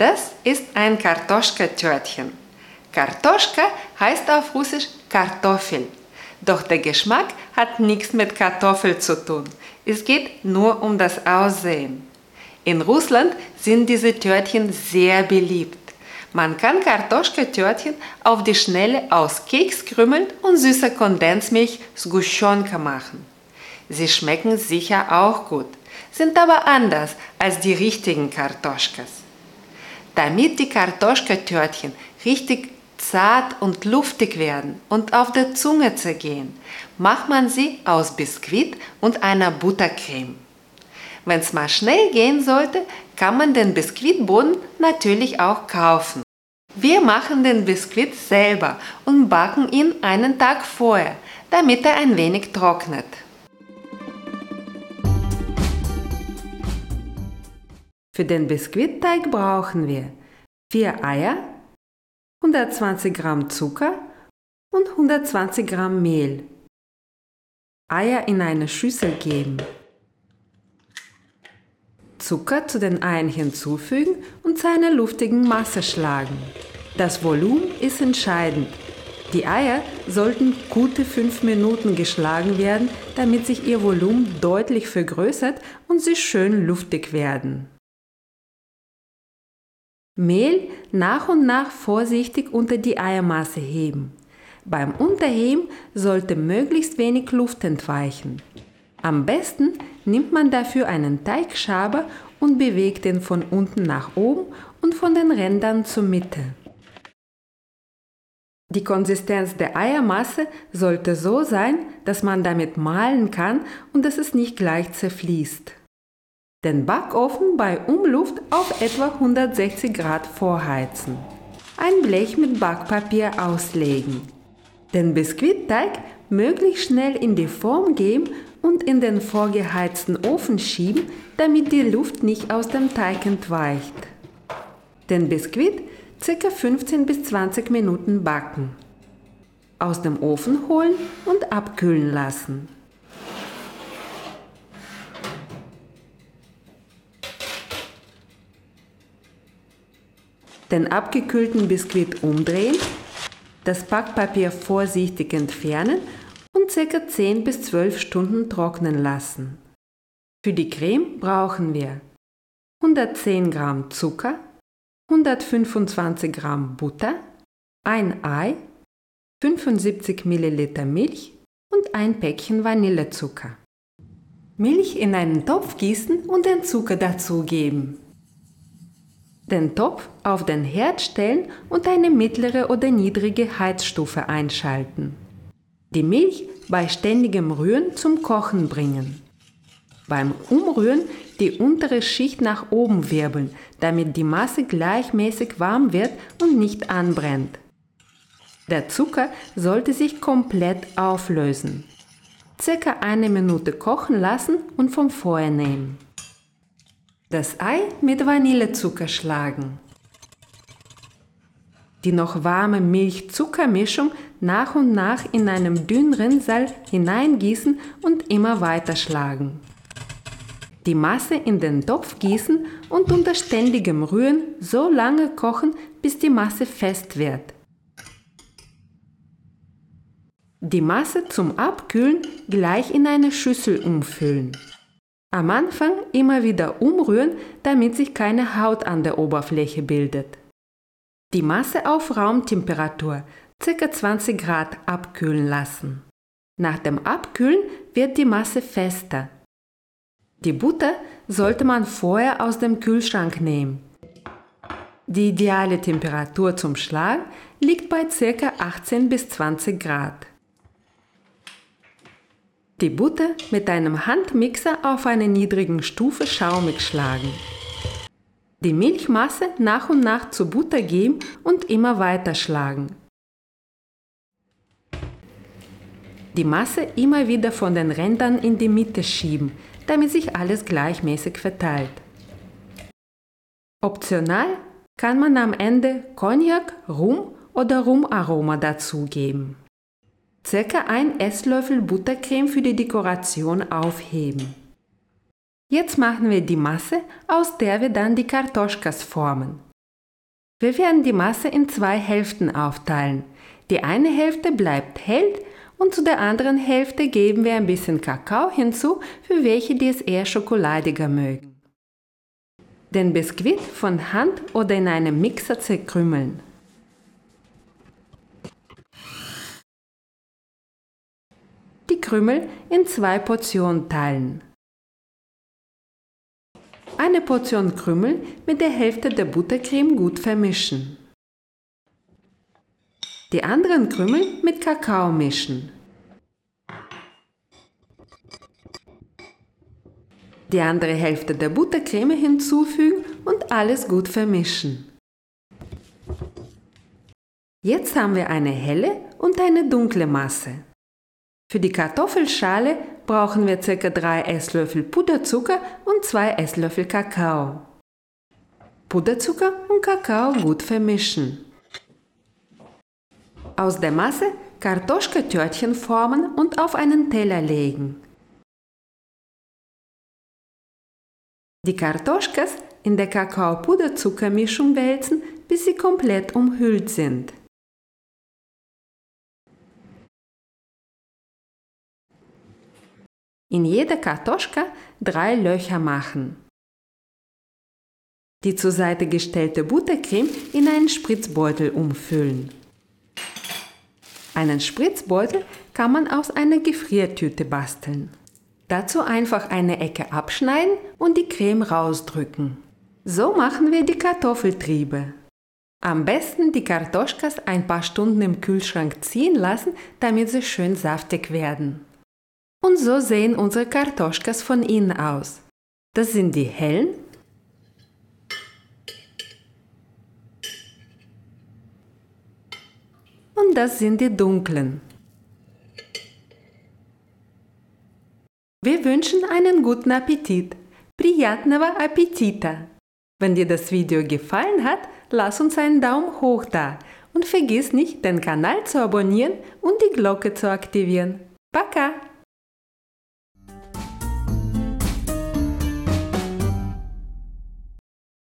Das ist ein Kartoschka-Törtchen. Kartoschka heißt auf Russisch Kartoffel. Doch der Geschmack hat nichts mit Kartoffel zu tun. Es geht nur um das Aussehen. In Russland sind diese Törtchen sehr beliebt. Man kann Kartoschka-Törtchen auf die Schnelle aus Kekskrümmeln und süßer Kondensmilch Sgushonka machen. Sie schmecken sicher auch gut, sind aber anders als die richtigen Kartoschkas. Damit die Kartoschka-Törtchen richtig zart und luftig werden und auf der Zunge zergehen, macht man sie aus Biskuit und einer Buttercreme. Wenn es mal schnell gehen sollte, kann man den Biskuitboden natürlich auch kaufen. Wir machen den Biskuit selber und backen ihn einen Tag vorher, damit er ein wenig trocknet. Für den Biskuitteig brauchen wir 4 Eier, 120 Gramm Zucker und 120 Gramm Mehl. Eier in eine Schüssel geben. Zucker zu den Eiern hinzufügen und zu einer luftigen Masse schlagen. Das Volumen ist entscheidend. Die Eier sollten gute 5 Minuten geschlagen werden, damit sich ihr Volumen deutlich vergrößert und sie schön luftig werden. Mehl nach und nach vorsichtig unter die Eiermasse heben. Beim Unterheben sollte möglichst wenig Luft entweichen. Am besten nimmt man dafür einen Teigschaber und bewegt ihn von unten nach oben und von den Rändern zur Mitte. Die Konsistenz der Eiermasse sollte so sein, dass man damit malen kann und dass es nicht gleich zerfließt. Den Backofen bei Umluft auf etwa 160 Grad vorheizen. Ein Blech mit Backpapier auslegen. Den Biskuitteig möglichst schnell in die Form geben und in den vorgeheizten Ofen schieben, damit die Luft nicht aus dem Teig entweicht. Den Biskuit ca. 15 bis 20 Minuten backen. Aus dem Ofen holen und abkühlen lassen. Den abgekühlten Biskuit umdrehen, das Backpapier vorsichtig entfernen und ca. 10 bis 12 Stunden trocknen lassen. Für die Creme brauchen wir 110 Gramm Zucker, 125 Gramm Butter, ein Ei, 75 Milliliter Milch und ein Päckchen Vanillezucker. Milch in einen Topf gießen und den Zucker dazugeben. Den Topf auf den Herd stellen und eine mittlere oder niedrige Heizstufe einschalten. Die Milch bei ständigem Rühren zum Kochen bringen. Beim Umrühren die untere Schicht nach oben wirbeln, damit die Masse gleichmäßig warm wird und nicht anbrennt. Der Zucker sollte sich komplett auflösen. Circa eine Minute kochen lassen und vom Feuer nehmen. Das Ei mit Vanillezucker schlagen. Die noch warme Milch-Zucker-Mischung nach und nach in einem dünnen Rinnsal hineingießen und immer weiter schlagen. Die Masse in den Topf gießen und unter ständigem Rühren so lange kochen, bis die Masse fest wird. Die Masse zum Abkühlen gleich in eine Schüssel umfüllen. Am Anfang immer wieder umrühren, damit sich keine Haut an der Oberfläche bildet. Die Masse auf Raumtemperatur ca. 20 Grad abkühlen lassen. Nach dem Abkühlen wird die Masse fester. Die Butter sollte man vorher aus dem Kühlschrank nehmen. Die ideale Temperatur zum Schlag liegt bei ca. 18 bis 20 Grad. Die Butter mit einem Handmixer auf einer niedrigen Stufe schaumig schlagen. Die Milchmasse nach und nach zur Butter geben und immer weiter schlagen. Die Masse immer wieder von den Rändern in die Mitte schieben, damit sich alles gleichmäßig verteilt. Optional kann man am Ende Cognac, Rum oder Rumaroma dazugeben. Circa ein Esslöffel Buttercreme für die Dekoration aufheben. Jetzt machen wir die Masse, aus der wir dann die Kartoschkas formen. Wir werden die Masse in zwei Hälften aufteilen. Die eine Hälfte bleibt hell und zu der anderen Hälfte geben wir ein bisschen Kakao hinzu, für welche, die es eher schokoladiger mögen. Den Biskuit von Hand oder in einem Mixer zerkrümmeln. Krümel in zwei Portionen teilen. Eine Portion Krümel mit der Hälfte der Buttercreme gut vermischen. Die anderen Krümel mit Kakao mischen. Die andere Hälfte der Buttercreme hinzufügen und alles gut vermischen. Jetzt haben wir eine helle und eine dunkle Masse. Für die Kartoffelschale brauchen wir ca. 3 Esslöffel Puderzucker und 2 Esslöffel Kakao. Puderzucker und Kakao gut vermischen. Aus der Masse Kartoschka-Törtchen formen und auf einen Teller legen. Die Kartoschkas in der Kakao-Puderzuckermischung wälzen, bis sie komplett umhüllt sind. In jeder Kartoschka drei Löcher machen. Die zur Seite gestellte Buttercreme in einen Spritzbeutel umfüllen. Einen Spritzbeutel kann man aus einer Gefriertüte basteln. Dazu einfach eine Ecke abschneiden und die Creme rausdrücken. So machen wir die Kartoffeltriebe. Am besten die Kartoschkas ein paar Stunden im Kühlschrank ziehen lassen, damit sie schön saftig werden. Und so sehen unsere Kartoschkas von innen aus. Das sind die hellen und das sind die dunklen. Wir wünschen einen guten Appetit. Приятного аппетита! Wenn dir das Video gefallen hat, lass uns einen Daumen hoch da und vergiss nicht, den Kanal zu abonnieren und die Glocke zu aktivieren. Пока!